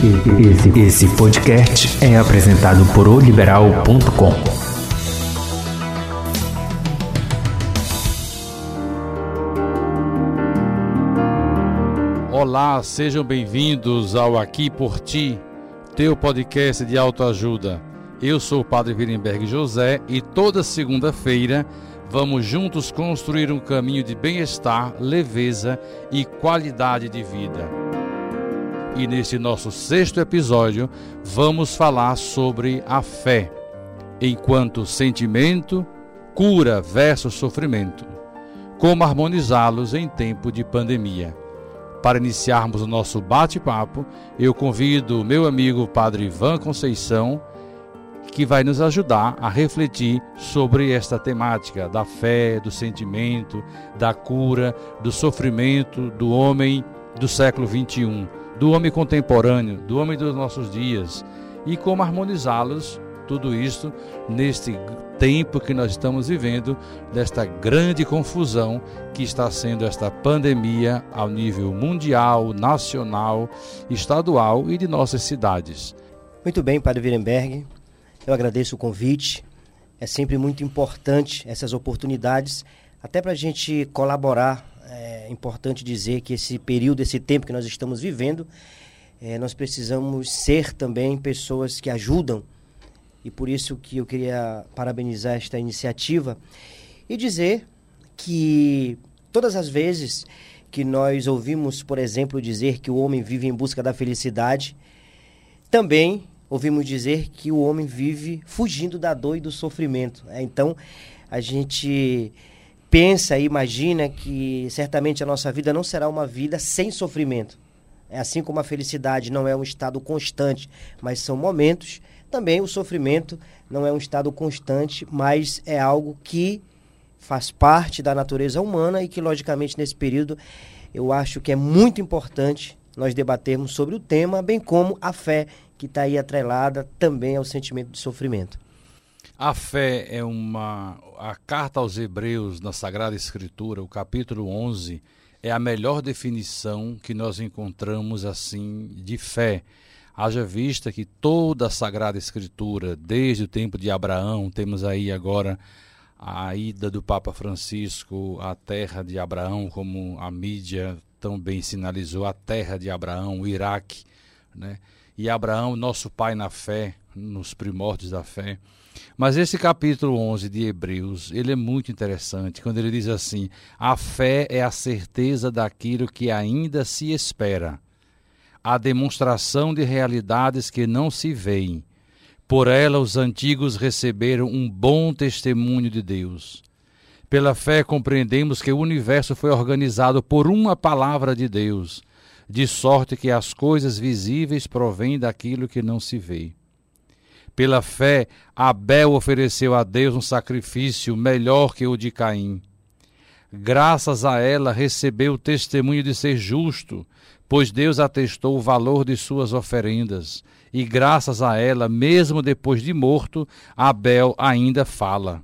Esse, esse podcast é apresentado por oliberal.com. Olá, sejam bem-vindos ao Aqui por Ti, teu podcast de autoajuda. Eu sou o Padre Virenberg José e toda segunda-feira vamos juntos construir um caminho de bem-estar, leveza e qualidade de vida. E neste nosso sexto episódio, vamos falar sobre a fé enquanto sentimento, cura versus sofrimento. Como harmonizá-los em tempo de pandemia. Para iniciarmos o nosso bate-papo, eu convido meu amigo Padre Ivan Conceição que vai nos ajudar a refletir sobre esta temática da fé, do sentimento, da cura, do sofrimento do homem do século 21, do homem contemporâneo, do homem dos nossos dias e como harmonizá-los tudo isso neste tempo que nós estamos vivendo, desta grande confusão que está sendo esta pandemia ao nível mundial, nacional, estadual e de nossas cidades. Muito bem, Padre Wirenberg. Eu agradeço o convite. É sempre muito importante essas oportunidades, até para a gente colaborar. É importante dizer que esse período, esse tempo que nós estamos vivendo, é, nós precisamos ser também pessoas que ajudam. E por isso que eu queria parabenizar esta iniciativa e dizer que todas as vezes que nós ouvimos, por exemplo, dizer que o homem vive em busca da felicidade, também ouvimos dizer que o homem vive fugindo da dor e do sofrimento. É, então, a gente pensa e imagina que certamente a nossa vida não será uma vida sem sofrimento. É assim como a felicidade não é um estado constante, mas são momentos, também o sofrimento não é um estado constante, mas é algo que faz parte da natureza humana e que, logicamente, nesse período, eu acho que é muito importante nós debatermos sobre o tema, bem como a fé que está aí atrelada também ao sentimento de sofrimento. A fé é uma. A carta aos Hebreus na Sagrada Escritura, o capítulo 11, é a melhor definição que nós encontramos assim de fé. Haja vista que toda a Sagrada Escritura, desde o tempo de Abraão, temos aí agora a ida do Papa Francisco à terra de Abraão, como a mídia também sinalizou, a terra de Abraão, o Iraque, né? e Abraão, nosso pai na fé, nos primórdios da fé. Mas esse capítulo 11 de Hebreus, ele é muito interessante, quando ele diz assim: "A fé é a certeza daquilo que ainda se espera, a demonstração de realidades que não se veem. Por ela os antigos receberam um bom testemunho de Deus." Pela fé compreendemos que o universo foi organizado por uma palavra de Deus de sorte que as coisas visíveis provêm daquilo que não se vê. Pela fé, Abel ofereceu a Deus um sacrifício melhor que o de Caim. Graças a ela recebeu o testemunho de ser justo, pois Deus atestou o valor de suas oferendas, e graças a ela, mesmo depois de morto, Abel ainda fala.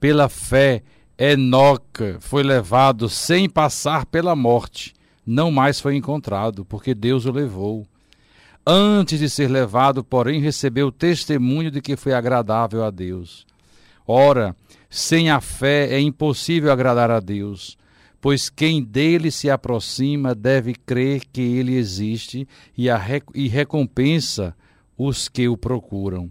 Pela fé, Enoque foi levado sem passar pela morte, não mais foi encontrado, porque Deus o levou. Antes de ser levado, porém, recebeu testemunho de que foi agradável a Deus. Ora, sem a fé é impossível agradar a Deus, pois quem dele se aproxima deve crer que ele existe e, e recompensa os que o procuram.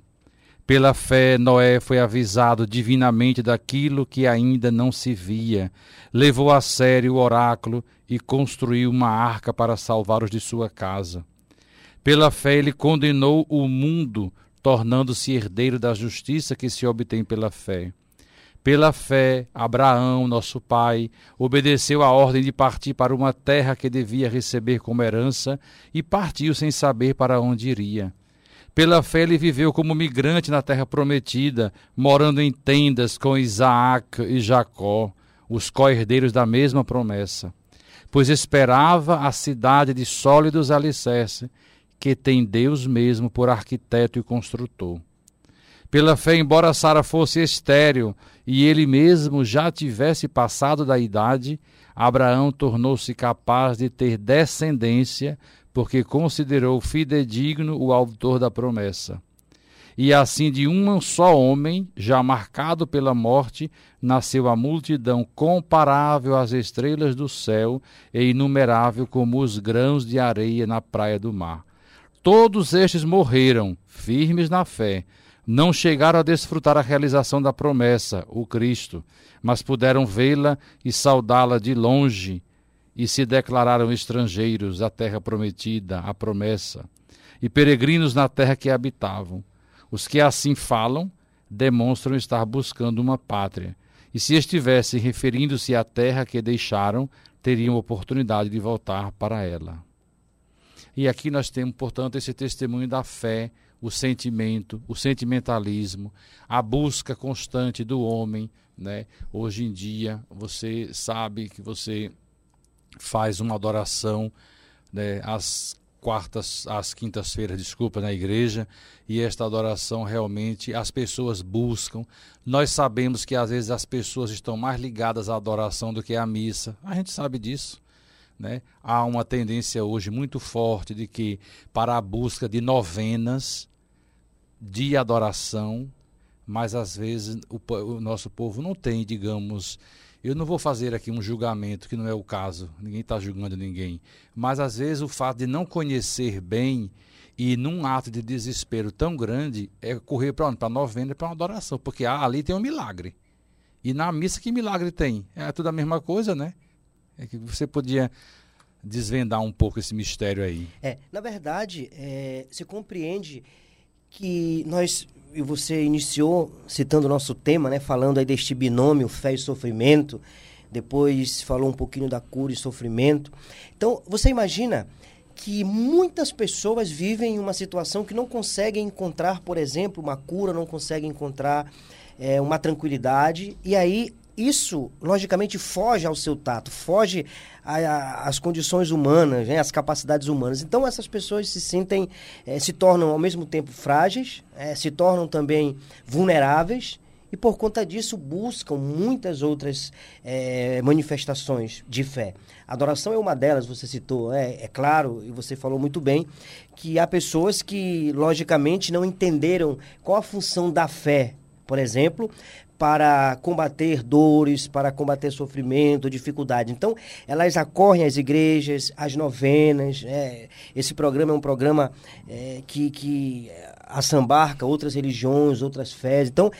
Pela fé, Noé foi avisado divinamente daquilo que ainda não se via, levou a sério o oráculo e construiu uma arca para salvar os de sua casa. Pela fé, ele condenou o mundo, tornando-se herdeiro da justiça que se obtém pela fé. Pela fé, Abraão, nosso pai, obedeceu à ordem de partir para uma terra que devia receber como herança e partiu sem saber para onde iria. Pela fé ele viveu como migrante na terra prometida, morando em tendas com Isaac e Jacó, os co-herdeiros da mesma promessa. Pois esperava a cidade de sólidos alicerces, que tem Deus mesmo por arquiteto e construtor. Pela fé, embora Sara fosse estéril e ele mesmo já tivesse passado da idade, Abraão tornou-se capaz de ter descendência porque considerou fidedigno o autor da promessa. E assim de um só homem, já marcado pela morte, nasceu a multidão comparável às estrelas do céu e inumerável como os grãos de areia na praia do mar. Todos estes morreram, firmes na fé, não chegaram a desfrutar a realização da promessa, o Cristo, mas puderam vê-la e saudá-la de longe, e se declararam estrangeiros à terra prometida, a promessa, e peregrinos na terra que habitavam. Os que assim falam demonstram estar buscando uma pátria, e se estivessem referindo-se à terra que deixaram, teriam oportunidade de voltar para ela. E aqui nós temos, portanto, esse testemunho da fé, o sentimento, o sentimentalismo, a busca constante do homem, né? Hoje em dia, você sabe que você faz uma adoração né, às quartas, às quintas-feiras, desculpa, na igreja, e esta adoração realmente as pessoas buscam. Nós sabemos que às vezes as pessoas estão mais ligadas à adoração do que à missa. A gente sabe disso. Né? Há uma tendência hoje muito forte de que para a busca de novenas de adoração, mas às vezes o, o nosso povo não tem, digamos, eu não vou fazer aqui um julgamento, que não é o caso, ninguém está julgando ninguém. Mas às vezes o fato de não conhecer bem e num ato de desespero tão grande é correr para? Para novena, para uma adoração, porque ah, ali tem um milagre. E na missa que milagre tem? É tudo a mesma coisa, né? É que você podia desvendar um pouco esse mistério aí. É, na verdade, é, se compreende que nós e você iniciou citando o nosso tema, né, falando aí deste binômio fé e sofrimento, depois falou um pouquinho da cura e sofrimento. Então, você imagina que muitas pessoas vivem em uma situação que não conseguem encontrar, por exemplo, uma cura, não conseguem encontrar é, uma tranquilidade, e aí isso, logicamente, foge ao seu tato, foge às condições humanas, né, às capacidades humanas. Então, essas pessoas se sentem, eh, se tornam ao mesmo tempo frágeis, eh, se tornam também vulneráveis e, por conta disso, buscam muitas outras eh, manifestações de fé. A adoração é uma delas, você citou, é, é claro, e você falou muito bem, que há pessoas que, logicamente, não entenderam qual a função da fé por exemplo, para combater dores, para combater sofrimento, dificuldade. Então, elas acorrem às igrejas, às novenas. É, esse programa é um programa é, que, que assambarca outras religiões, outras fés. Então,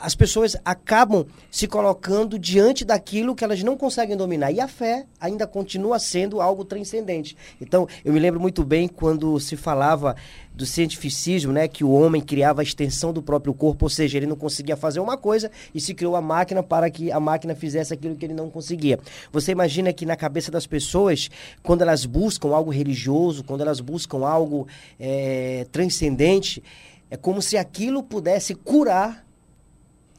as pessoas acabam se colocando diante daquilo que elas não conseguem dominar. E a fé ainda continua sendo algo transcendente. Então, eu me lembro muito bem quando se falava do cientificismo, né, que o homem criava a extensão do próprio corpo, ou seja, ele não conseguia fazer uma coisa e se criou a máquina para que a máquina fizesse aquilo que ele não conseguia. Você imagina que na cabeça das pessoas, quando elas buscam algo religioso, quando elas buscam algo é, transcendente, é como se aquilo pudesse curar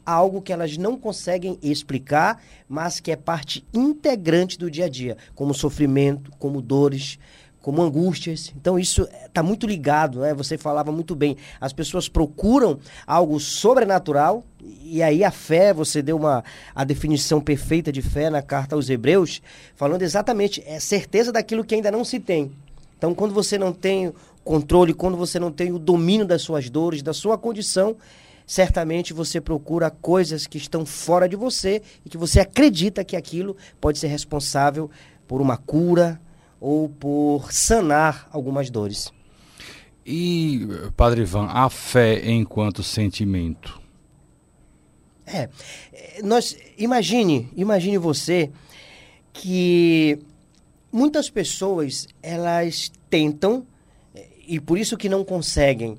algo que elas não conseguem explicar, mas que é parte integrante do dia a dia, como sofrimento, como dores, como angústias. Então isso está muito ligado, né? Você falava muito bem. As pessoas procuram algo sobrenatural e aí a fé, você deu uma a definição perfeita de fé na carta aos Hebreus, falando exatamente é certeza daquilo que ainda não se tem. Então quando você não tem controle, quando você não tem o domínio das suas dores, da sua condição, certamente você procura coisas que estão fora de você e que você acredita que aquilo pode ser responsável por uma cura ou por sanar algumas dores. E, Padre Ivan, a fé enquanto sentimento? É, nós imagine, imagine você que muitas pessoas elas tentam e por isso que não conseguem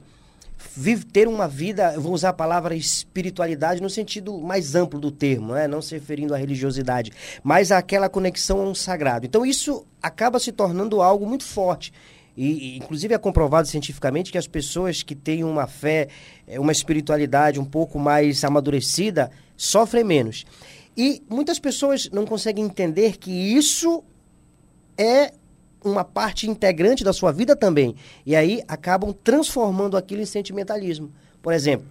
vive, ter uma vida, vou usar a palavra espiritualidade no sentido mais amplo do termo, né? não se referindo à religiosidade, mas àquela conexão a um sagrado. Então isso acaba se tornando algo muito forte. E, inclusive é comprovado cientificamente que as pessoas que têm uma fé, é, uma espiritualidade um pouco mais amadurecida, sofrem menos. E muitas pessoas não conseguem entender que isso é uma parte integrante da sua vida também. E aí acabam transformando aquilo em sentimentalismo. Por exemplo,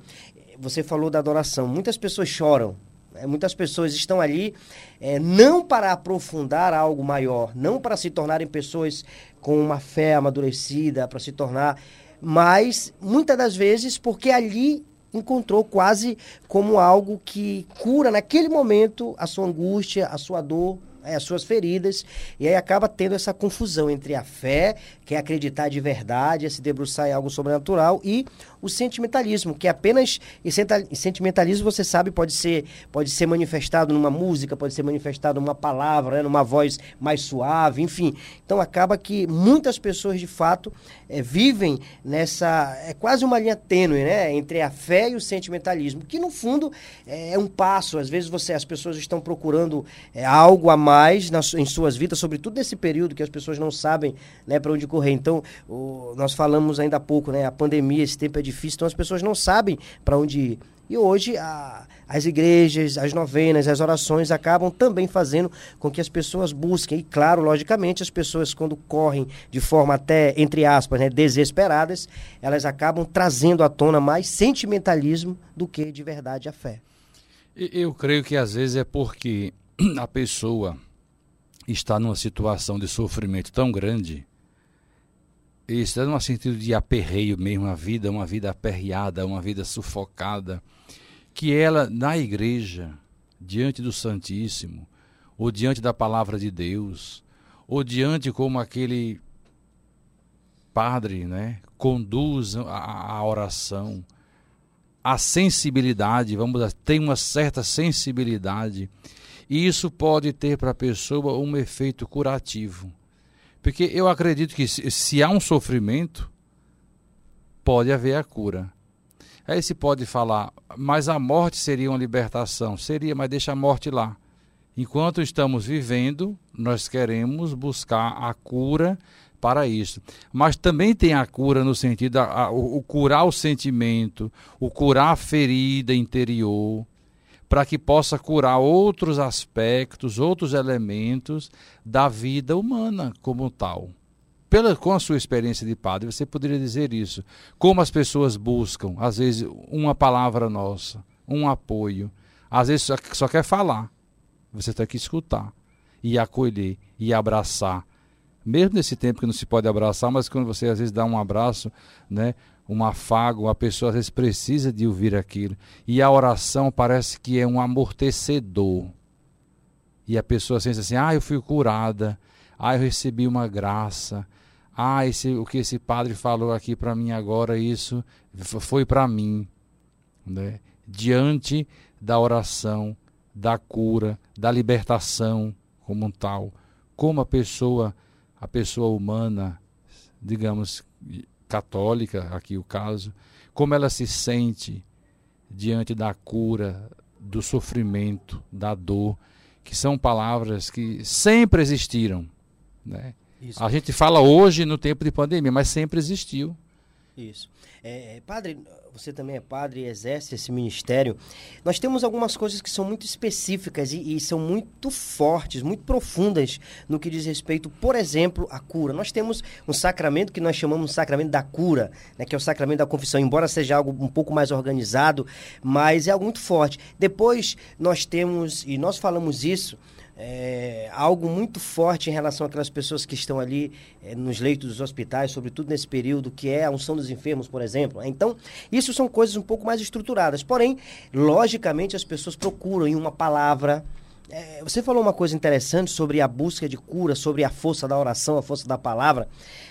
você falou da adoração. Muitas pessoas choram É, muitas pessoas estão ali é, não para aprofundar algo maior, não para se tornarem pessoas com uma fé amadurecida, para se tornar, mas muitas das vezes porque ali encontrou quase como algo que cura naquele momento a sua angústia, a sua dor, é, as suas feridas, e aí acaba tendo essa confusão entre a fé, que é acreditar de verdade, é se debruçar em algo sobrenatural, e o sentimentalismo, que é apenas. E sentimentalismo, você sabe, pode ser, pode ser manifestado numa música, pode ser manifestado numa palavra, né, numa voz mais suave, enfim. Então acaba que muitas pessoas, de fato, é, vivem nessa. É quase uma linha tênue, né? Entre a fé e o sentimentalismo, que no fundo é um passo. Às vezes você, as pessoas estão procurando é, algo a mais nas, em suas vidas, sobretudo nesse período que as pessoas não sabem né, para onde correr. Então, o, nós falamos ainda há pouco, né? A pandemia, esse tempo é difícil, então as pessoas não sabem para onde ir. E hoje a, as igrejas, as novenas, as orações acabam também fazendo com que as pessoas busquem. E claro, logicamente, as pessoas quando correm de forma até, entre aspas, né, desesperadas, elas acabam trazendo à tona mais sentimentalismo do que de verdade a fé. Eu creio que às vezes é porque a pessoa está numa situação de sofrimento tão grande, isso é num sentido de aperreio mesmo, a vida, uma vida aperreada, uma vida sufocada, que ela, na igreja, diante do Santíssimo, ou diante da palavra de Deus, ou diante como aquele padre, né, conduz a, a oração, a sensibilidade, vamos dizer, tem uma certa sensibilidade e isso pode ter para a pessoa um efeito curativo. Porque eu acredito que se, se há um sofrimento, pode haver a cura. Aí se pode falar, mas a morte seria uma libertação. Seria, mas deixa a morte lá. Enquanto estamos vivendo, nós queremos buscar a cura para isso. Mas também tem a cura no sentido, a, a, o, o curar o sentimento, o curar a ferida interior, para que possa curar outros aspectos, outros elementos da vida humana como tal. Pela, com a sua experiência de padre, você poderia dizer isso. Como as pessoas buscam, às vezes, uma palavra nossa, um apoio. Às vezes só, só quer falar. Você tem que escutar e acolher e abraçar. Mesmo nesse tempo que não se pode abraçar, mas quando você às vezes dá um abraço, né, um afago, a pessoa às vezes precisa de ouvir aquilo. E a oração parece que é um amortecedor. E a pessoa sente assim: ah, eu fui curada, ah, eu recebi uma graça, ah, esse, o que esse padre falou aqui para mim agora, isso foi para mim. Né? Diante da oração, da cura, da libertação como um tal, como a pessoa, a pessoa humana, digamos, católica, aqui o caso, como ela se sente diante da cura, do sofrimento, da dor, que são palavras que sempre existiram. Né? A gente fala hoje no tempo de pandemia, mas sempre existiu. Isso. É, é, padre, você também é padre e exerce esse ministério. Nós temos algumas coisas que são muito específicas e, e, são muito fortes, muito profundas no que diz respeito, por exemplo, à cura. Nós temos um sacramento que nós chamamos de sacramento da cura, né, que é o sacramento da confissão, embora seja algo um pouco mais organizado, mas é algo muito forte. Depois nós temos, e nós falamos isso, é, algo muito forte em relação àquelas pessoas que estão ali é, nos leitos dos hospitais, sobretudo nesse período, que é a unção dos enfermos, por exemplo. Né? Então, isso são coisas um pouco mais estruturadas. Porém, logicamente, as pessoas procuram em uma palavra. É, você falou uma coisa interessante sobre a busca de cura, sobre a força da oração, a força da palavra.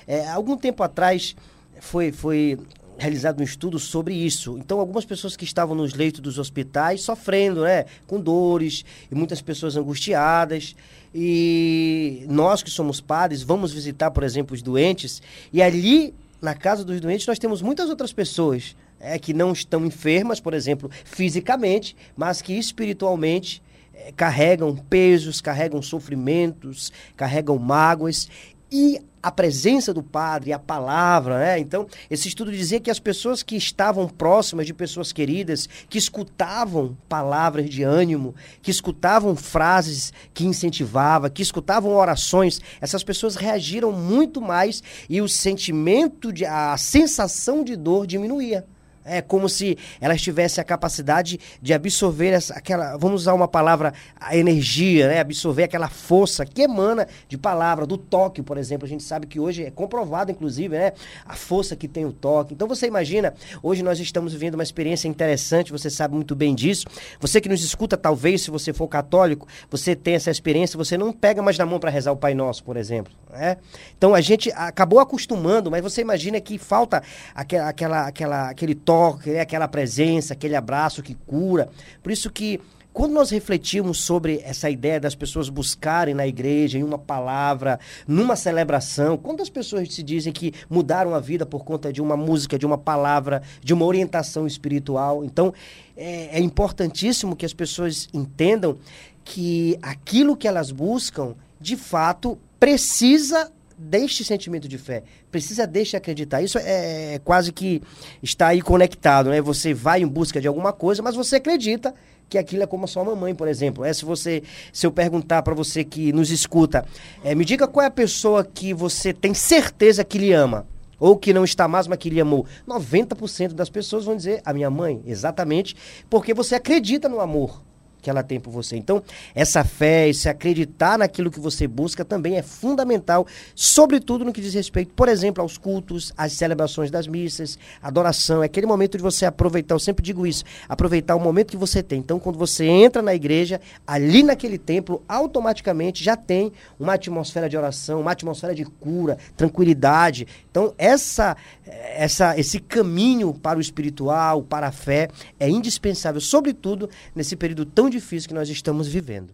É, algum tempo atrás foi, foi realizado um estudo sobre isso. Então, algumas pessoas que estavam nos leitos dos hospitais sofrendo, né, com dores, e muitas pessoas angustiadas. E nós que somos padres, vamos visitar, por exemplo, os doentes, e ali, na casa dos doentes, nós temos muitas outras pessoas é, que não estão enfermas, por exemplo, fisicamente, mas que espiritualmente é, carregam pesos, carregam sofrimentos, carregam mágoas e a presença do padre, a palavra, né? Então, esse estudo dizia que as pessoas que estavam próximas de pessoas queridas, que escutavam palavras de ânimo, que escutavam frases que incentivavam, que escutavam orações, essas pessoas reagiram muito mais e o sentimento de a sensação de dor diminuía. É como se elas tivessem a capacidade de absorver essa, aquela, vamos usar uma palavra, a energia, né? absorver aquela força que emana de palavra, do toque, por exemplo. A gente sabe que hoje é comprovado, inclusive, né? a força que tem o toque. Então você imagina, hoje nós estamos vivendo uma experiência interessante, você sabe muito bem disso. Você que nos escuta, talvez, se você for católico, você tem essa experiência, você não pega mais na mão para rezar o Pai Nosso, por exemplo. Né? Então a gente acabou acostumando, mas você imagina que falta aquela, aquela, aquela, aquele toque toque, né? aquela presença, aquele abraço que cura. Por isso que quando nós refletimos sobre essa ideia das pessoas buscarem na igreja, em uma palavra, numa celebração, quando as pessoas se dizem que mudaram a vida por conta de uma música, de uma palavra, de uma orientação espiritual, então é, é importantíssimo que as pessoas entendam que aquilo que elas buscam, de fato, precisa deste sentimento de fé, precisa deixe acreditar. Isso é, é, quase que está aí conectado, né? Você vai em busca de alguma coisa, mas você acredita que aquilo é como a sua mamãe, por exemplo. É se você, se eu perguntar para você que nos escuta, é, me diga qual é a pessoa que você tem certeza que lhe ama ou que não está mais, mas que lhe amou. 90% das pessoas vão dizer a minha mãe, exatamente, porque você acredita no amor que ela tem por você. Então, essa fé, esse acreditar naquilo que você busca também é fundamental, sobretudo no que diz respeito, por exemplo, aos cultos, às celebrações das missas, adoração. É aquele momento de você aproveitar, eu sempre digo isso, aproveitar o momento que você tem. Então, quando você entra na igreja, ali naquele templo, automaticamente já tem uma atmosfera de oração, uma atmosfera de cura, tranquilidade. Então, essa, essa, esse caminho para o espiritual, para a fé, é indispensável, sobretudo nesse período tão difícil que nós estamos vivendo.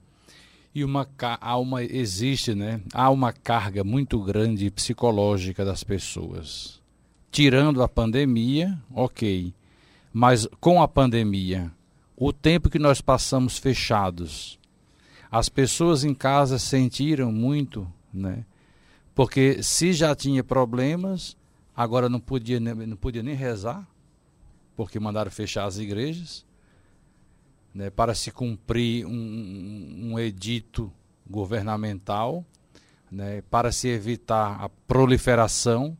E uma, uma, existe, né? Há uma carga muito grande psicológica das pessoas. Tirando a pandemia, ok. Mas com a pandemia, o tempo que nós passamos fechados, as pessoas em casa sentiram muito, né? Porque se já tinha problemas, agora não podia, não podia nem rezar, porque mandaram fechar as igrejas né, para se cumprir um, um edito governamental, né, para se evitar a proliferação.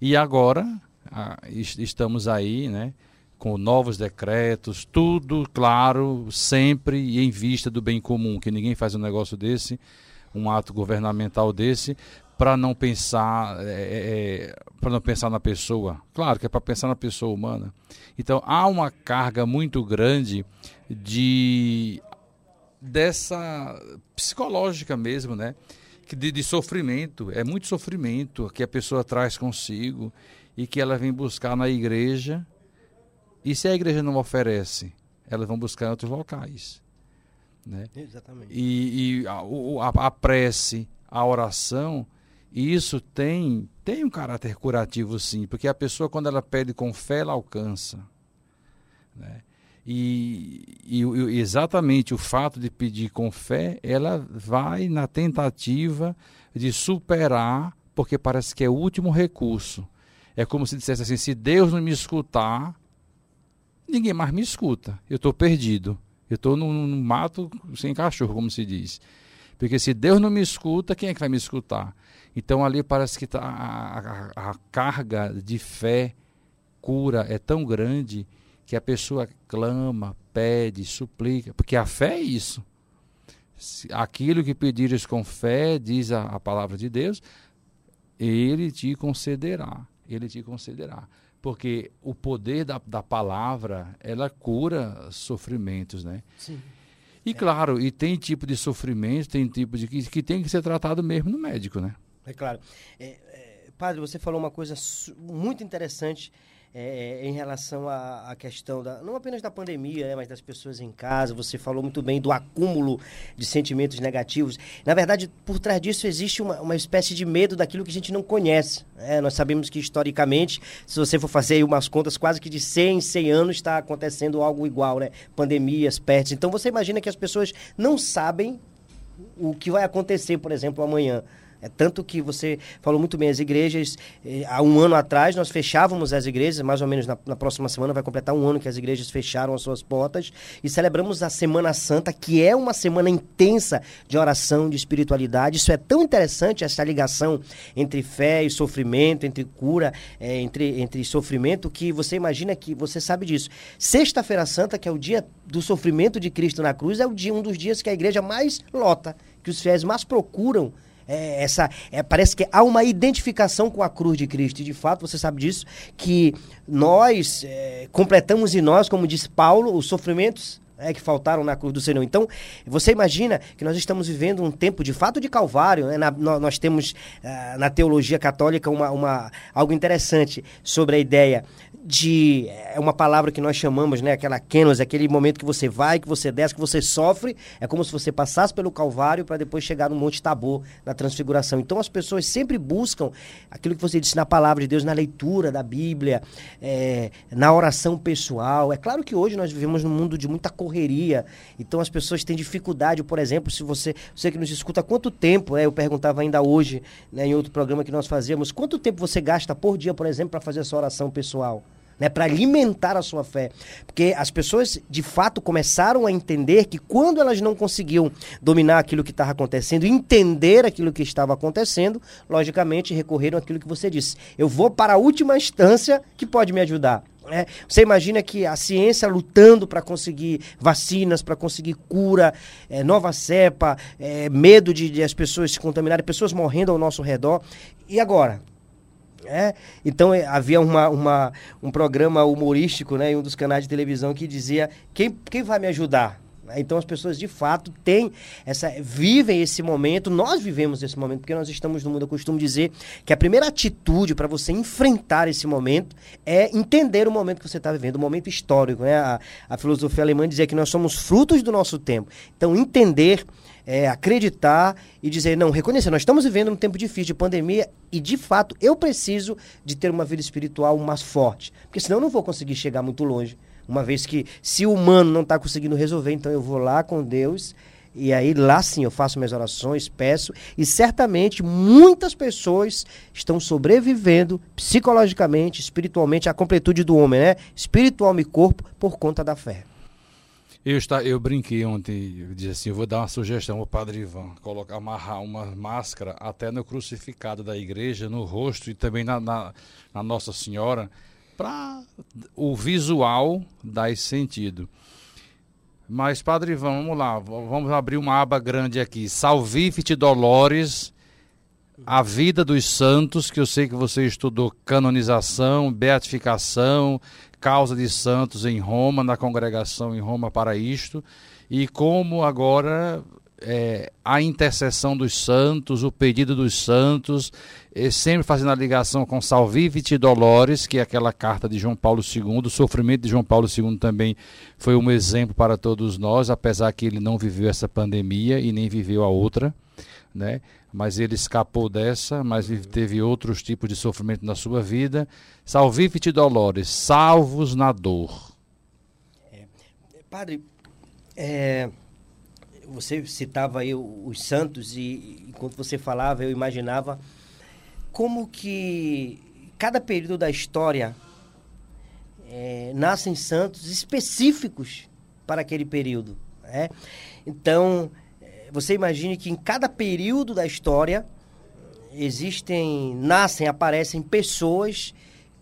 E agora a, estamos aí, né, com novos decretos, tudo claro, sempre em vista do bem comum, que ninguém faz um negócio desse, um ato governamental desse, para não pensar é, é, é para não pensar na pessoa. Claro que é para pensar na pessoa humana. Então há uma carga muito grande de dessa psicológica mesmo, né? De, de sofrimento, é muito sofrimento que a pessoa traz consigo e que ela vem buscar na igreja. E se a igreja não oferece, elas vão buscar em outros locais. Né? Exatamente. E, e a, a, a prece, a oração, isso tem, tem um caráter curativo sim, porque a pessoa quando ela pede com fé, ela alcança. Né? E, e, e, exatamente o fato de pedir com fé, ela vai na tentativa de superar, porque parece que é o último recurso. É como se dissesse assim: se Deus não me escutar, ninguém mais me escuta. Eu estou perdido. Eu estou no, no mato sem cachorro, como se diz. Porque se Deus não me escuta, quem é que vai me escutar? Então ali parece que tá, a, a, a carga de fé, cura é tão grande que a pessoa clama, pede, suplica, porque a fé é isso. Aquilo que pedires com fé, diz a, a palavra de Deus, ele te concederá. Ele te concederá. Porque o poder da, da palavra, ela cura sofrimentos, né? Sim. E claro, e tem tipo de sofrimento, tem tipo de que, que tem que ser tratado mesmo no médico, né? É claro. É, é, padre, você falou uma coisa muito interessante é, é, em relação à, à, questão da não apenas da pandemia, né, mas das pessoas em casa. Você falou muito bem do acúmulo de sentimentos negativos. Na verdade, por trás disso existe uma, uma espécie de medo daquilo que a gente não conhece. Né? Nós sabemos que historicamente, se você for fazer umas contas, quase que de 100 em 100 anos está acontecendo algo igual, né? Pandemias, pestes. Então você imagina que as pessoas não sabem o que vai acontecer, por exemplo, amanhã. É tanto que você falou muito bem, as igrejas, eh, há um ano atrás nós fechávamos as igrejas, mais ou menos na, na, próxima semana vai completar um ano que as igrejas fecharam as suas portas e celebramos a Semana Santa, que é uma semana intensa de oração, de espiritualidade. Isso é tão interessante, essa ligação entre fé e sofrimento, entre cura, eh, entre, entre sofrimento, que você imagina que você sabe disso. Sexta-feira Santa, que é o dia do sofrimento de Cristo na cruz, é o dia, um dos dias que a igreja mais lota, que os fiéis mais procuram é, essa é, parece que há uma identificação com a cruz de Cristo. E de fato, você sabe disso, que nós é, completamos em nós, como diz Paulo, os sofrimentos é, que faltaram na cruz do Senhor. Então, você imagina que nós estamos vivendo um tempo de fato de Calvário. Né? Na, nós temos uh, na teologia católica uma, uma, algo interessante sobre a ideia de é uma palavra que nós chamamos, né, aquela kenos, aquele momento que você vai, que você desce, que você sofre, é como se você passasse pelo Calvário para depois chegar no Monte Tabor, na Transfiguração. Então as pessoas sempre buscam aquilo que você disse na palavra de Deus, na leitura da Bíblia, é, na oração pessoal. É claro que hoje nós vivemos num mundo de muita correria, então as pessoas têm dificuldade, por exemplo, se você, você que nos escuta, quanto tempo, né, eu perguntava ainda hoje, né, em outro programa que nós fazíamos, quanto tempo você gasta por dia, por exemplo, para fazer a sua oração pessoal? né, para alimentar a sua fé. Porque as pessoas, de fato, começaram a entender que quando elas não conseguiam dominar aquilo que estava acontecendo, entender aquilo que estava acontecendo, logicamente recorreram àquilo que você disse. Eu vou para a última instância que pode me ajudar. É, você imagina que a ciência lutando para conseguir vacinas, para conseguir cura, é, nova cepa, é, medo de, de, as pessoas se contaminarem, pessoas morrendo ao nosso redor. E agora? É, então é, havia uma, uma, um programa humorístico né, em um dos canais de televisão que dizia quem, quem vai me ajudar? Então as pessoas de fato têm essa vivem esse momento, nós vivemos esse momento porque nós estamos no mundo. Eu costumo dizer que a primeira atitude para você enfrentar esse momento é entender o momento que você está vivendo, o momento histórico. Né? A, a filosofia alemã dizia que nós somos frutos do nosso tempo. Então entender é, acreditar e dizer, não, reconhecer, nós estamos vivendo um tempo difícil de pandemia e, de fato, eu preciso de ter uma vida espiritual mais forte, porque senão eu não vou conseguir chegar muito longe. Uma vez que, se o humano não está conseguindo resolver, então eu vou lá com Deus e aí lá sim eu faço minhas orações, peço, e certamente muitas pessoas estão sobrevivendo psicologicamente, espiritualmente, à completude do homem, né? Espiritual e corpo, por conta da fé. Eu, está, eu brinquei ontem, eu disse assim, eu vou dar uma sugestão ao Padre Ivan, colocar, amarrar uma máscara até no crucificado da igreja, no rosto e também na, na, na Nossa Senhora, para o visual dar esse sentido. Mas, Padre Ivan, vamos lá, vamos abrir uma aba grande aqui. Salvifice Dolores, a vida dos santos, que eu sei que você estudou canonização, beatificação, causa de santos em Roma, na congregação em Roma para isto, e como agora é, a intercessão dos santos, o pedido dos santos, sempre fazendo a ligação com Salvivite Dolores, que é aquela carta de João Paulo II, o sofrimento de João Paulo II também foi um exemplo para todos nós, apesar que ele não viveu essa pandemia e nem viveu a outra, né? mas ele escapou dessa, mas teve outros tipos de sofrimento na sua vida. Salvive-te, Dolores, salvos na dor. É, padre, é, você citava aí os santos e enquanto você falava, eu imaginava como que cada período da história é, nascem santos específicos para aquele período. Né? Então, você imagine que em cada período da história existem, nascem, aparecem pessoas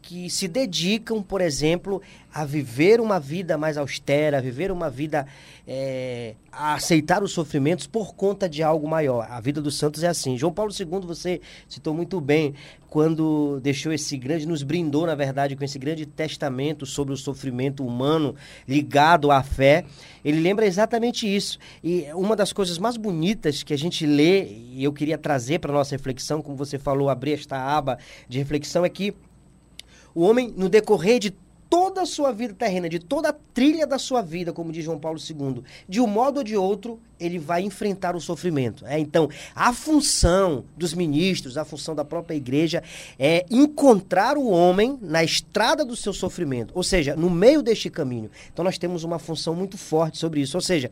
que se dedicam, por exemplo, a viver uma vida mais austera, a viver uma vida é, a aceitar os sofrimentos por conta de algo maior. A vida dos santos é assim. João Paulo II, você citou muito bem, quando deixou esse grande, nos brindou, na verdade, com esse grande testamento sobre o sofrimento humano ligado à fé. Ele lembra exatamente isso. E uma das coisas mais bonitas que a gente lê, e eu queria trazer para nossa reflexão, como você falou, abrir esta aba de reflexão, é que o homem, no decorrer de toda a sua vida terrena, de toda a trilha da sua vida, como diz João Paulo II, de um modo ou de outro, ele vai enfrentar o sofrimento. É, então, a função dos ministros, a função da própria igreja é encontrar o homem na estrada do seu sofrimento, ou seja, no meio deste caminho. Então, nós temos uma função muito forte sobre isso. Ou seja,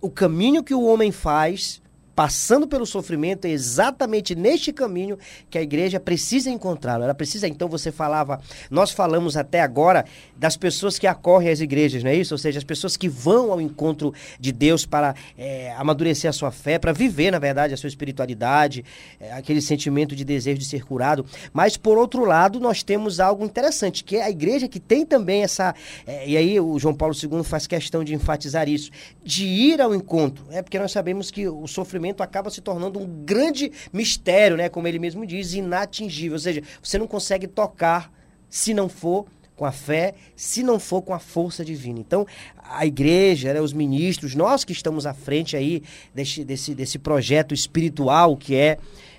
o caminho que o homem faz passando pelo sofrimento, é exatamente neste caminho que a igreja precisa encontrá-lo. Ela precisa, então você falava, nós falamos até agora das pessoas que acorrem às igrejas, não é isso? Ou seja, as pessoas que vão ao encontro de Deus para é, amadurecer a sua fé, para viver, na verdade, a sua espiritualidade, é, aquele sentimento de desejo de ser curado. Mas, por outro lado, nós temos algo interessante, que é a igreja que tem também essa. É, e aí o João Paulo II faz questão de enfatizar isso, de ir ao encontro. É porque nós sabemos que o sofrimento acaba se tornando um grande mistério, né? Como ele mesmo diz, inatingível. Ou seja, você não consegue tocar se não for com a fé, se não for com a força divina. Então, a igreja, né, os ministros, nós que estamos à frente aí desse, desse, desse projeto espiritual que é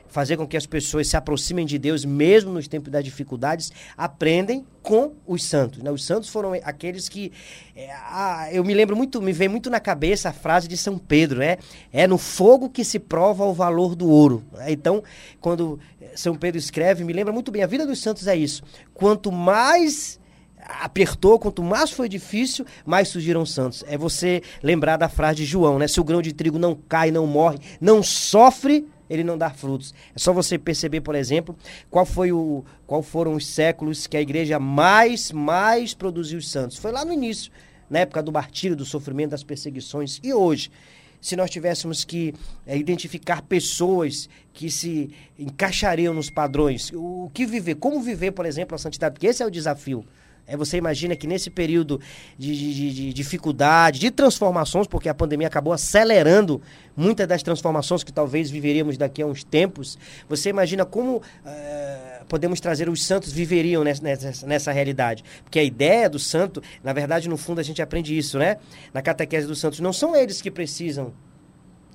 fazer com que as pessoas se aproximem de Deus, mesmo nos tempos das dificuldades, aprendem com os santos. Né? Os santos foram aqueles que. É, ah, eu me lembro muito, me vem muito na cabeça a frase de São Pedro, né? É no fogo que se prova o valor do ouro. Então, quando São Pedro escreve, me lembra muito bem, a vida dos santos é isso. Quanto mais apertou, quanto mais foi difícil, mais surgiram santos. É você lembrar da frase de João, né? Se o grão de trigo não cai, não morre, não sofre, ele não dá frutos. É só você perceber, por exemplo, qual foi o qual foram os séculos que a igreja mais mais produziu os santos. Foi lá no início, na época do martírio, do sofrimento, das perseguições. E hoje, se nós tivéssemos que é, identificar pessoas que se encaixariam nos padrões, o que viver, como viver, por exemplo, a santidade, porque esse é o desafio. É, você imagina que nesse período de, de, de, dificuldade, de transformações, porque a pandemia acabou acelerando muitas das transformações que talvez viveríamos daqui a uns tempos, você imagina como uh, podemos trazer os santos viveriam nessa, nessa, nessa, realidade. Porque a ideia do santo, na verdade, no fundo a gente aprende isso, né? Na catequese dos santos, não são eles que precisam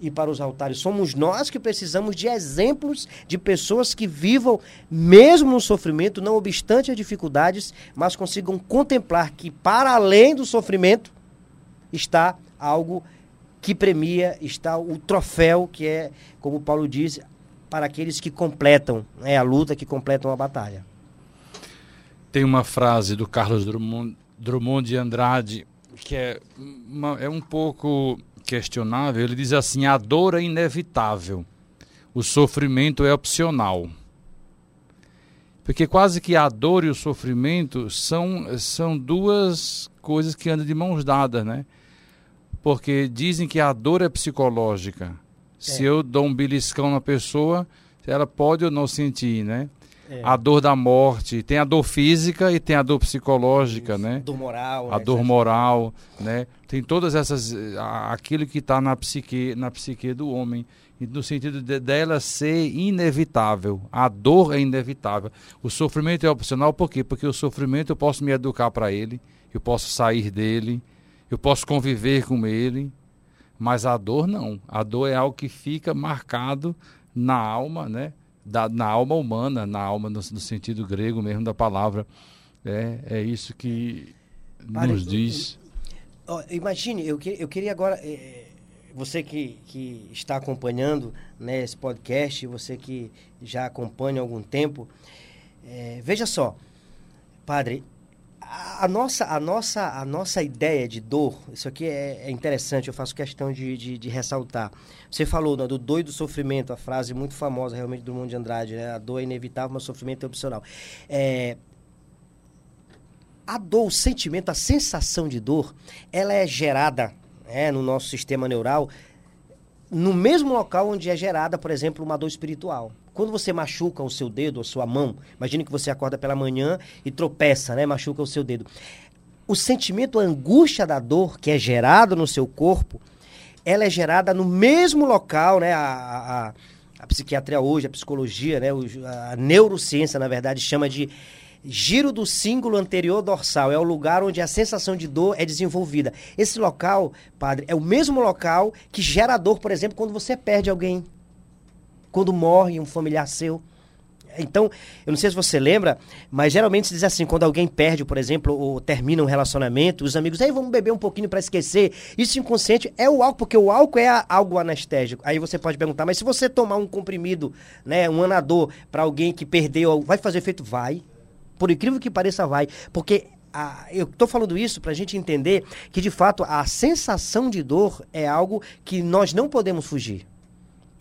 ir para os altares. Somos nós que precisamos de exemplos de pessoas que vivam, mesmo no sofrimento, não obstante as dificuldades, mas consigam contemplar que, para além do sofrimento, está algo que premia, está o troféu, que é, como Paulo diz, para aqueles que completam é a luta, que completam a batalha. Tem uma frase do Carlos Drummond, Drummond de Andrade que é, uma, é um pouco questionável, ele diz assim: a dor é inevitável, o sofrimento é opcional. Porque quase que a dor e o sofrimento são, são duas coisas que andam de mãos dadas, né? Porque dizem que a dor é psicológica. É. Se eu dou um beliscão na pessoa, ela pode ou não sentir, né? É. A dor da morte, tem a dor física e tem a dor psicológica, Isso. né? Dor moral. A né? dor moral, né? Tem todas essas, aquilo que está na psique, na psique do homem, no sentido de, dela ser inevitável. A dor é inevitável. O sofrimento é opcional, por quê? Porque o sofrimento eu posso me educar para ele, eu posso sair dele, eu posso conviver com ele, mas a dor não. A dor é algo que fica marcado na alma, né? da, na alma humana, na alma no, no, sentido grego mesmo da palavra. É, é isso que nos diz. Imagine, eu, que, eu queria agora. É, você que, que está acompanhando né, esse podcast, você que já acompanha há algum tempo, é, veja só, padre, a, nossa, a, nossa, a nossa ideia de dor, isso aqui é, é interessante, eu faço questão de, de, de ressaltar. Você falou né, do dor e do sofrimento, a frase muito famosa realmente do Mundo de Andrade, né? A dor é inevitável, mas o sofrimento é opcional. É, a dor, o sentimento, a sensação de dor, ela é gerada é, no nosso sistema neural no mesmo local onde é gerada, por exemplo, uma dor espiritual. Quando você machuca o seu dedo, a sua mão, imagine que você acorda pela manhã e tropeça, né? Machuca o seu dedo. O sentimento, a angústia da dor que é gerado no seu corpo, ela é gerada no mesmo local, né? A, a, a psiquiatria hoje, a psicologia, né? a neurociência, na verdade, chama de giro do símbolo anterior dorsal. É o lugar onde a sensação de dor é desenvolvida. Esse local, padre, é o mesmo local que gera dor, por exemplo, quando você perde alguém quando morre um familiar seu. Então, eu não sei se você lembra, mas geralmente se diz assim, quando alguém perde, por exemplo, ou termina um relacionamento, os amigos, aí vamos beber um pouquinho para esquecer. Isso inconsciente é o álcool, porque o álcool é algo anestésico. Aí você pode perguntar, mas se você tomar um comprimido, né, um anador para alguém que perdeu, vai fazer efeito? Vai. Por incrível que pareça, vai. Porque a, eu estou falando isso para a gente entender que, de fato, a sensação de dor é algo que nós não podemos fugir.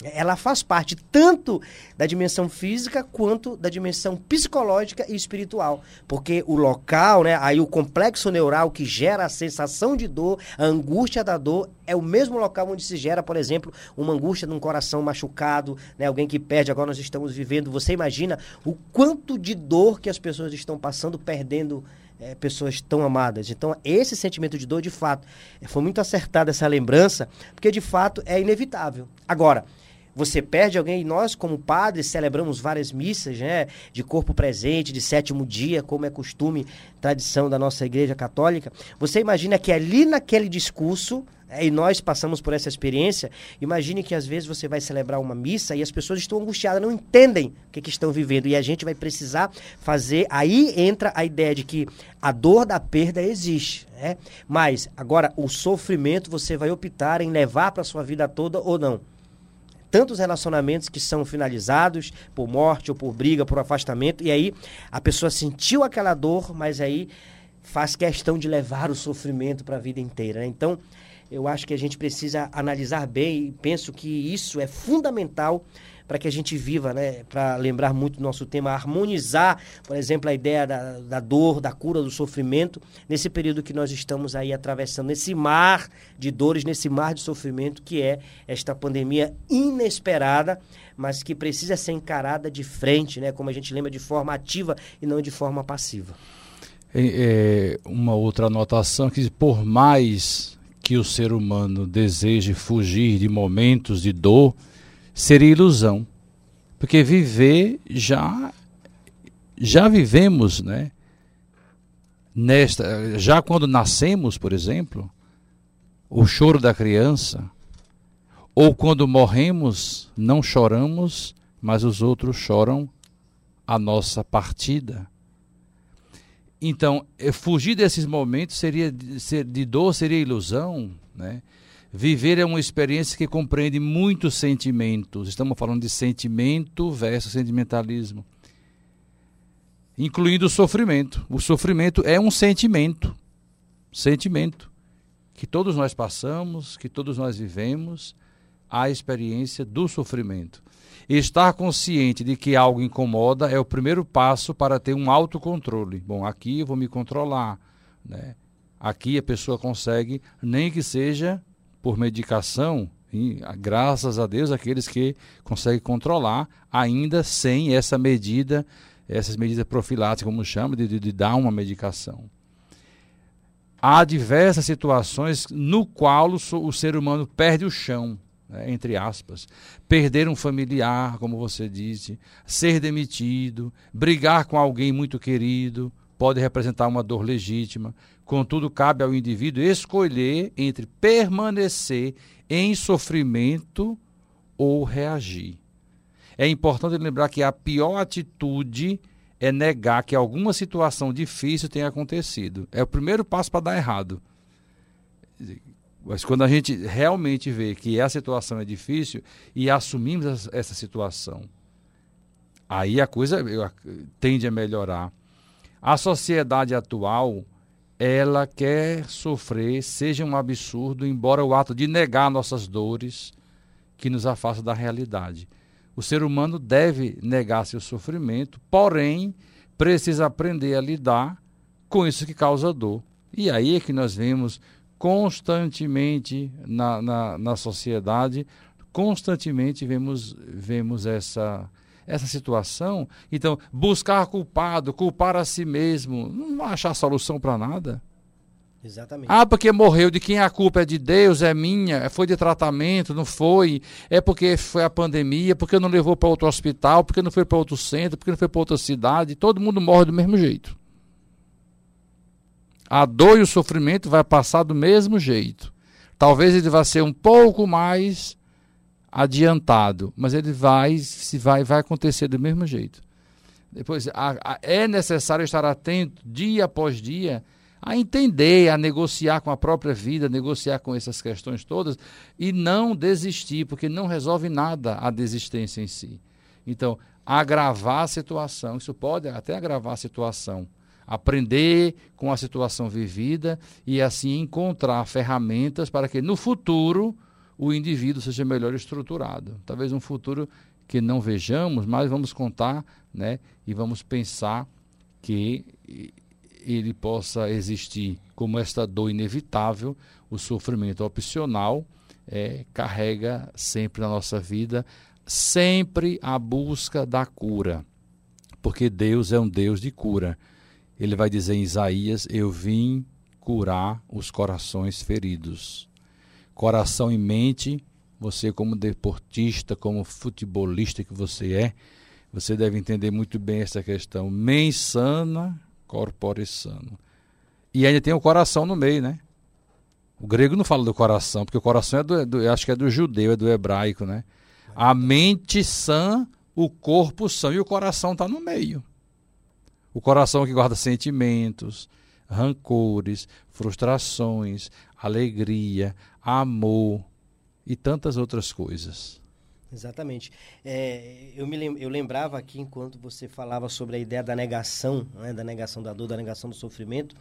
Ela faz parte tanto da dimensão física quanto da dimensão psicológica e espiritual. Porque o local, né, aí o complexo neural que gera a sensação de dor, a angústia da dor, é o mesmo local onde se gera, por exemplo, uma angústia num coração machucado, né, alguém que perde, agora nós estamos vivendo. Você imagina o quanto de dor que as pessoas estão passando, perdendo é, pessoas tão amadas. Então, esse sentimento de dor, de fato, foi muito acertada essa lembrança, porque de fato é inevitável. Agora, você perde alguém e nós, como padres, celebramos várias missas, né? De corpo presente, de sétimo dia, como é costume, tradição da nossa igreja católica. Você imagina que ali naquele discurso, é, e nós passamos por essa experiência, imagine que às vezes você vai celebrar uma missa e as pessoas estão angustiadas, não entendem o que, que estão vivendo. E a gente vai precisar fazer. Aí entra a ideia de que a dor da perda existe. Né? Mas, agora, o sofrimento você vai optar em levar para a sua vida toda ou não tantos relacionamentos que são finalizados por morte ou por briga, por afastamento, e aí a pessoa sentiu aquela dor, mas aí faz questão de levar o sofrimento para a vida inteira. Né? Então, eu acho que a gente precisa analisar bem e penso que isso é fundamental para que a gente viva, né? Para lembrar muito do nosso tema, harmonizar, por exemplo, a ideia da, da dor, da cura, do sofrimento, nesse período que nós estamos aí atravessando, nesse mar de dores, nesse mar de sofrimento que é esta pandemia inesperada, mas que precisa ser encarada de frente, né? Como a gente lembra, de forma ativa e não de forma passiva. É, é uma outra anotação que por mais que o ser humano deseje fugir de momentos de dor, seria ilusão. Porque viver já já vivemos, né? Nesta, já quando nascemos, por exemplo, o choro da criança, ou quando morremos, não choramos, mas os outros choram a nossa partida. Então, eh, fugir desses momentos seria de dor seria ilusão, né? Viver é uma experiência que compreende muitos sentimentos. Estamos falando de sentimento versus sentimentalismo. Incluindo o sofrimento. O sofrimento é um sentimento. Sentimento. Que todos nós passamos, que todos nós vivemos, a experiência do sofrimento. Estar consciente de que algo incomoda é o primeiro passo para ter um autocontrole. Bom, aqui eu vou me controlar. Né? Aqui a pessoa consegue, nem que seja por medicação, e, graças a Deus, aqueles que conseguem controlar, ainda sem essa medida, essas medidas profiláticas, como chama, de, de, de dar uma medicação. Há diversas situações no qual o, o ser humano perde o chão, né, entre aspas. Perder um familiar, como você disse, ser demitido, brigar com alguém muito querido, pode representar uma dor legítima. Contudo, cabe ao indivíduo escolher entre permanecer em sofrimento ou reagir. É importante lembrar que a pior atitude é negar que alguma situação difícil tenha acontecido. É o primeiro passo para dar errado. Mas quando a gente realmente vê que a situação é difícil e assumimos essa situação, aí a coisa tende a melhorar. A sociedade atual, ela quer sofrer, seja um absurdo, embora o ato de negar nossas dores que nos afasta da realidade. O ser humano deve negar seu sofrimento, porém precisa aprender a lidar com isso que causa dor. E aí é que nós vemos constantemente na, na, na sociedade, constantemente vemos, vemos essa, essa situação. Então, buscar culpado, culpar a si mesmo, não vai achar solução para nada. Exatamente. Ah, porque morreu, de quem a culpa é de Deus, é minha, foi de tratamento, não foi, é porque foi a pandemia, porque não levou para outro hospital, porque não foi para outro centro, porque não foi para outra cidade, todo mundo morre do mesmo jeito. A dor e o sofrimento vai passar do mesmo jeito. Talvez ele vá ser um pouco mais adiantado, mas ele vai se vai vai acontecer do mesmo jeito. Depois a, a, é necessário estar atento dia após dia a entender, a negociar com a própria vida, negociar com essas questões todas e não desistir, porque não resolve nada a desistência em si. Então, agravar a situação, isso pode até agravar a situação. Aprender com a situação vivida e assim encontrar ferramentas para que no futuro o indivíduo seja melhor estruturado. Talvez um futuro que não vejamos, mas vamos contar né, e vamos pensar que ele possa existir como esta dor inevitável, o sofrimento opcional, é, carrega sempre na nossa vida, sempre a busca da cura, porque Deus é um Deus de cura. Ele vai dizer em Isaías: Eu vim curar os corações feridos. Coração e mente, você, como deportista, como futebolista que você é, você deve entender muito bem essa questão. Mens sana, corpore sano. E ainda tem o coração no meio, né? O grego não fala do coração, porque o coração é do, do acho que é do judeu, é do hebraico, né? A mente sã, o corpo sã e o coração está no meio. O coração que guarda sentimentos, rancores, frustrações, alegria, amor e tantas outras coisas. Exatamente. É, eu, me lem eu lembrava aqui, enquanto você falava sobre a ideia da negação, né, da negação da dor, da negação do sofrimento,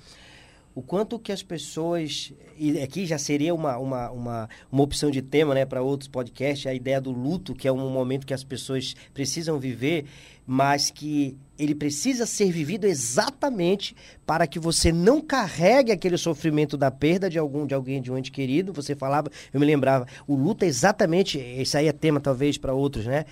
o quanto que as pessoas e aqui já seria uma, uma, uma, uma opção de tema né, para outros podcasts a ideia do luto que é um momento que as pessoas precisam viver mas que ele precisa ser vivido exatamente para que você não carregue aquele sofrimento da perda de algum de alguém de um ente querido. Você falava eu me lembrava o luto é exatamente esse aí é tema talvez para outros né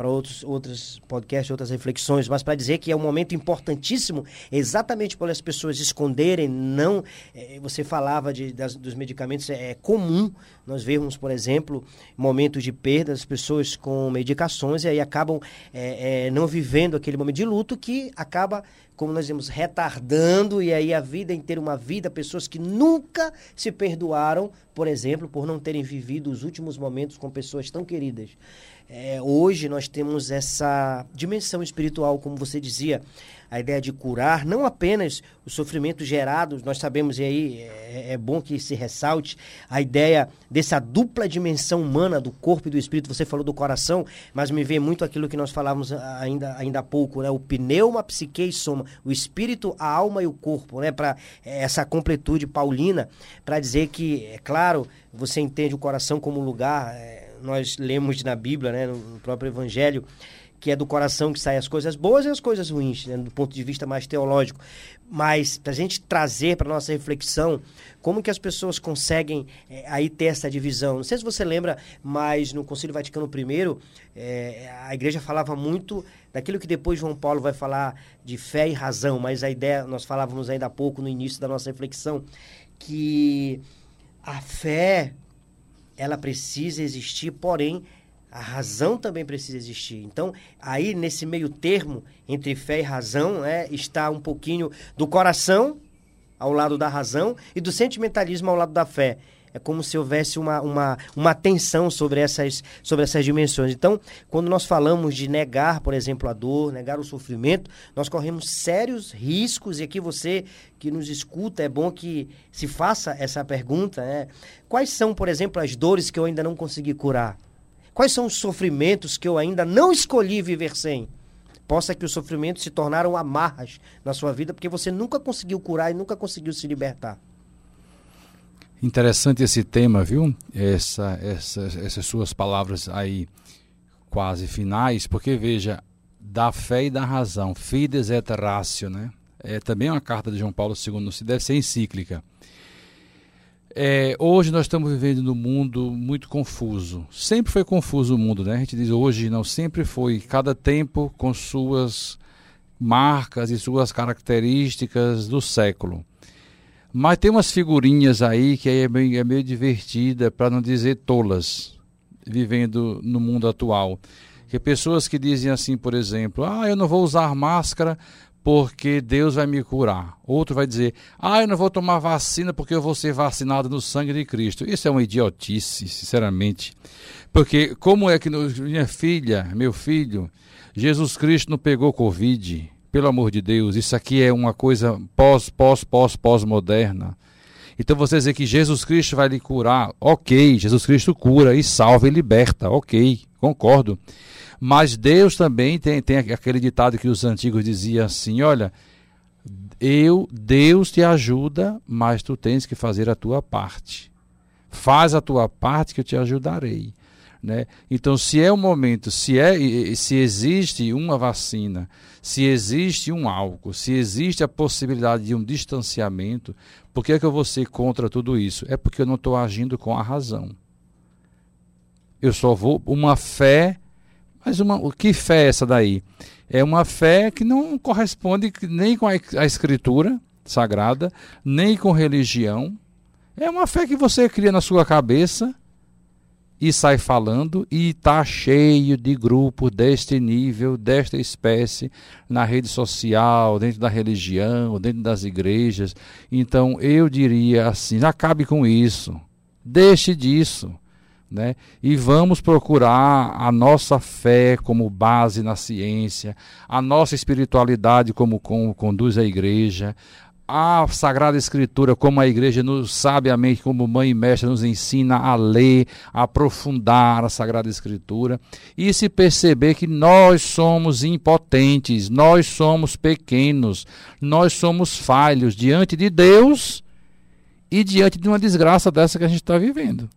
para outros, outros podcasts, outras reflexões, mas para dizer que é um momento importantíssimo, exatamente por as pessoas esconderem, não. É, você falava de, das, dos medicamentos, é, é, comum nós vermos, por exemplo, momentos de perda, as pessoas com medicações e aí acabam é, é, não vivendo aquele momento de luto que acaba como nós vemos, retardando e aí a vida inteira, uma vida, pessoas que nunca se perdoaram, por exemplo, por não terem vivido os últimos momentos com pessoas tão queridas. É, hoje nós temos essa dimensão espiritual, como você dizia, a ideia de curar não apenas os sofrimentos gerados, nós sabemos, e aí é, é, bom que se ressalte, a ideia dessa dupla dimensão humana do corpo e do espírito. Você falou do coração, mas me vê muito aquilo que nós falávamos ainda, ainda há pouco, né? o pneuma, psique e soma, o espírito, a alma e o corpo, né? para é, essa completude paulina, para dizer que, é claro, você entende o coração como lugar. É, nós lemos na Bíblia, né, no próprio Evangelho, que é do coração que saem as coisas boas e as coisas ruins, né, do ponto de vista mais teológico. Mas para a gente trazer para nossa reflexão como que as pessoas conseguem é, aí ter essa divisão. Não sei se você lembra, mas no Concílio Vaticano I, é, a igreja falava muito daquilo que depois João Paulo vai falar de fé e razão, mas a ideia, nós falávamos ainda há pouco no início da nossa reflexão, que a fé ela precisa existir, porém a razão também precisa existir. Então, aí nesse meio termo entre fé e razão, né, está um pouquinho do coração ao lado da razão e do sentimentalismo ao lado da fé. É como se houvesse uma, uma, uma tensão sobre essas, sobre essas dimensões. Então, quando nós falamos de negar, por exemplo, a dor, negar o sofrimento, nós corremos sérios riscos, e aqui você que nos escuta, é bom que se faça essa pergunta. Né? Quais são, por exemplo, as dores que eu ainda não consegui curar? Quais são os sofrimentos que eu ainda não escolhi viver sem? Possa que os sofrimentos se tornaram amarras na sua vida porque você nunca conseguiu curar e nunca conseguiu se libertar. Interessante esse tema, viu? Essa, essa, essas suas palavras aí quase finais, porque veja, da fé e da razão, fides et ratio, né? É também uma carta de João Paulo II, se deve ser encíclica. É, hoje nós estamos vivendo num mundo muito confuso. Sempre foi confuso o mundo, né? A gente diz hoje, não, sempre foi. Cada tempo com suas marcas e suas características do século. Mas tem umas figurinhas aí que é meio, é meio divertida, para não dizer tolas, vivendo no mundo atual. Que pessoas que dizem assim, por exemplo, ah, eu não vou usar máscara porque Deus vai me curar. Outro vai dizer, ah, eu não vou tomar vacina porque eu vou ser vacinado no sangue de Cristo. Isso é uma idiotice, sinceramente. Porque como é que minha filha, meu filho, Jesus Cristo não pegou Covid? Pelo amor de Deus, isso aqui é uma coisa pós, pós, pós, pós-moderna. Então você dizer que Jesus Cristo vai lhe curar, ok, Jesus Cristo cura e salva e liberta, ok, concordo. Mas Deus também tem, tem aquele ditado que os antigos diziam assim: olha, eu, Deus te ajuda, mas tu tens que fazer a tua parte. Faz a tua parte que eu te ajudarei. Né? Então, se é o momento, se, é, se existe uma vacina, se existe um álcool, se existe a possibilidade de um distanciamento, por que, é que eu vou ser contra tudo isso? É porque eu não estou agindo com a razão. Eu só vou. Uma fé. Mas uma, que fé é essa daí? É uma fé que não corresponde nem com a, escritura sagrada, nem com religião. É uma fé que você cria na sua cabeça e sai falando e está cheio de grupos deste nível, desta espécie, na rede social, dentro da religião, dentro das igrejas. Então eu diria assim: acabe com isso, deixe disso. Né? E vamos procurar a nossa fé como base na ciência, a nossa espiritualidade como, como conduz a igreja, a Sagrada Escritura, como a igreja nos sabiamente, como mãe e mestre, nos ensina a ler, a aprofundar a Sagrada Escritura e se perceber que nós somos impotentes, nós somos pequenos, nós somos falhos diante de Deus e diante de uma desgraça dessa que a gente está vivendo.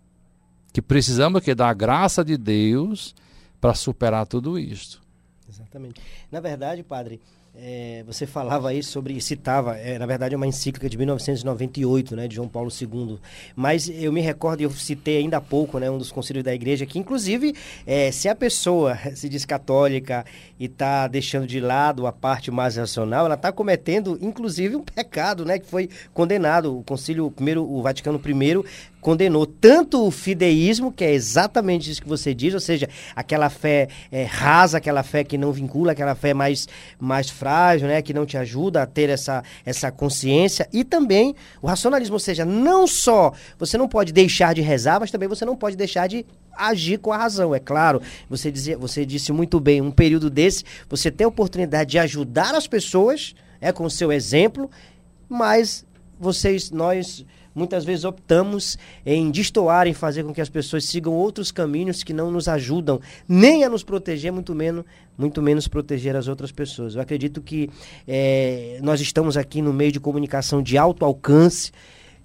Que precisamos que da graça de Deus para superar tudo isto. Exatamente. Na verdade, padre, é, você falava aí sobre, citava, é, na verdade é uma encíclica de 1998, né, de João Paulo II. Mas eu me recordo, eu citei ainda há pouco, né, um dos concílios da igreja, que inclusive, é, se a pessoa se diz católica e está deixando de lado a parte mais racional, ela está cometendo, inclusive, um pecado, né, que foi condenado. O concílio, primeiro, o Vaticano I condenou tanto o fideísmo, que é exatamente isso que você diz, ou seja, aquela fé é, rasa, aquela fé que não vincula, aquela fé mais, mais frágil, né, que não te ajuda a ter essa, essa consciência, e também o racionalismo, ou seja, não só você não pode deixar de rezar, mas também você não pode deixar de agir com a razão, é claro. Você, dizia, você disse muito bem, um período desse, você tem a oportunidade de ajudar as pessoas, é com o seu exemplo, mas vocês, nós muitas vezes optamos em destoar, em fazer com que as pessoas sigam outros caminhos que não nos ajudam nem a nos proteger, muito menos, muito menos proteger as outras pessoas. Eu acredito que é, nós estamos aqui no meio de comunicação de alto alcance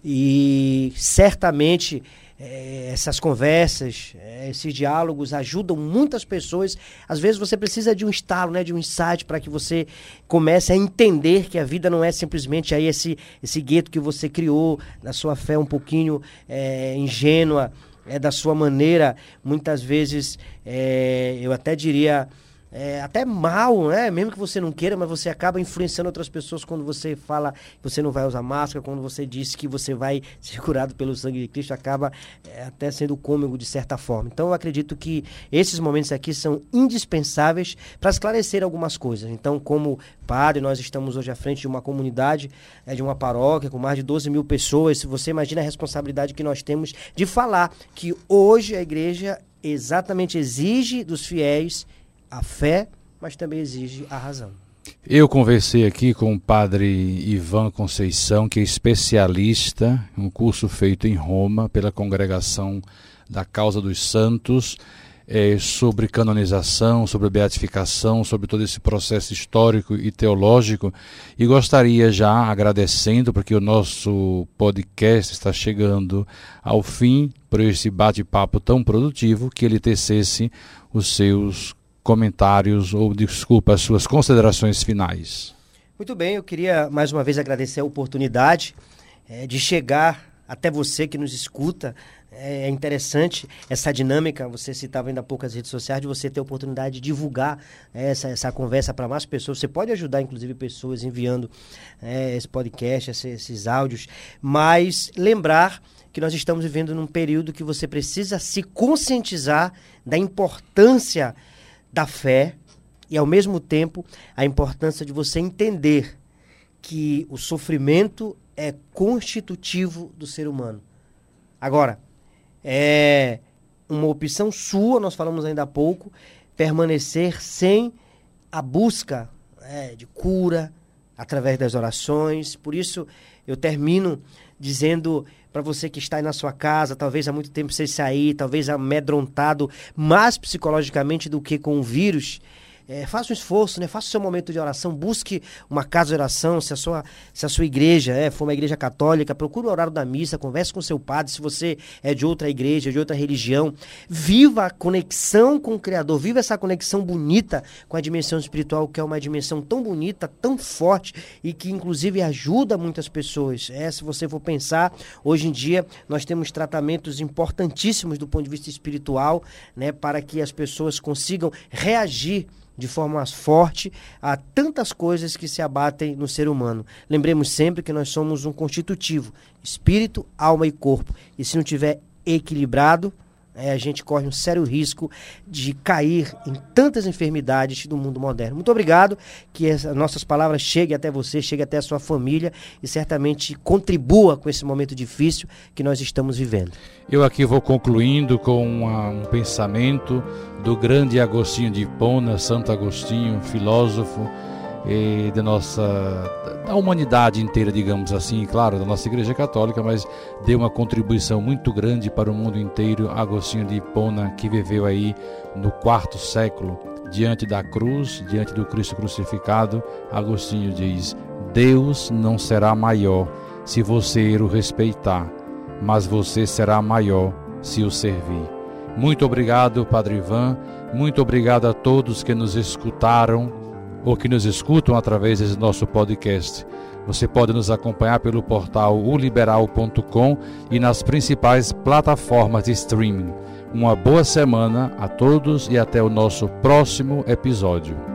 e certamente é, essas conversas, é, esses diálogos ajudam muitas pessoas. Às vezes você precisa de um estalo, né, de um insight para que você comece a entender que a vida não é simplesmente aí esse, esse gueto que você criou, na sua fé um pouquinho é, ingênua, é, da sua maneira, muitas vezes, eu até diria é, até mal, né? Mesmo que você não queira, mas você acaba influenciando outras pessoas quando você fala que você não vai usar máscara, quando você diz que você vai ser curado pelo sangue de Cristo, acaba é, até sendo cômico de certa forma. Então eu acredito que esses momentos aqui são indispensáveis para esclarecer algumas coisas. Então, como padre, nós estamos hoje à frente de uma comunidade, é, de uma paróquia com mais de 12 mil pessoas. Se você imagina a responsabilidade que nós temos de falar que hoje a igreja exatamente exige dos fiéis a fé, mas também exige a razão. Eu conversei aqui com o padre Ivan Conceição, que é especialista, um curso feito em Roma pela Congregação da Causa dos Santos, é, sobre canonização, sobre beatificação, sobre todo esse processo histórico e teológico. E gostaria já, agradecendo, porque o nosso podcast está chegando ao fim, por esse bate-papo tão produtivo, que ele tecesse os seus comentários ou, desculpa, as suas considerações finais. Muito bem, eu queria mais uma vez agradecer a oportunidade é, de chegar até você que nos escuta. É interessante essa dinâmica, você citava ainda há pouco as redes sociais, de você ter a oportunidade de divulgar essa, essa conversa para mais pessoas. Você pode ajudar, inclusive, pessoas enviando é, esse podcast, esses, esses áudios, mas lembrar que nós estamos vivendo num período que você precisa se conscientizar da importância da fé e, ao mesmo tempo, a importância de você entender que o sofrimento é constitutivo do ser humano. Agora, é uma opção sua, nós falamos ainda há pouco, permanecer sem a busca é, de cura através das orações. Por isso, eu termino dizendo para você que está aí na sua casa, talvez há muito tempo sem sair, talvez amedrontado mais psicologicamente do que com o vírus, é, faça um esforço, né? Faça o seu momento de oração, busque uma casa de oração, se a sua, se a sua igreja é, for uma igreja católica, procure o horário da missa, converse com seu padre, se você é de outra igreja, de outra religião. Viva a conexão com o Criador, viva essa conexão bonita com a dimensão espiritual, que é uma dimensão tão bonita, tão forte e que inclusive ajuda muitas pessoas. É, se você for pensar, hoje em dia nós temos tratamentos importantíssimos do ponto de vista espiritual, né, para que as pessoas consigam reagir de forma forte a tantas coisas que se abatem no ser humano. Lembremos sempre que nós somos um constitutivo, espírito, alma e corpo. E se não tiver equilibrado, é, a gente corre um sério risco de cair em tantas enfermidades do mundo moderno. Muito obrigado, que as nossas palavras cheguem até você, cheguem até a sua família e certamente contribua com esse momento difícil que nós estamos vivendo. Eu aqui vou concluindo com uma, um pensamento do grande Agostinho de Hipona, Santo Agostinho, filósofo e da nossa da humanidade inteira, digamos assim, claro, da nossa Igreja Católica, mas deu uma contribuição muito grande para o mundo inteiro. Agostinho de Hipona, que viveu aí no quarto século, diante da cruz, diante do Cristo crucificado, Agostinho diz: Deus não será maior se você o respeitar, mas você será maior se o servir. Muito obrigado, Padre Ivan. Muito obrigado a todos que nos escutaram ou que nos escutam através desse nosso podcast. Você pode nos acompanhar pelo portal uliberal.com e nas principais plataformas de streaming. Uma boa semana a todos e até o nosso próximo episódio.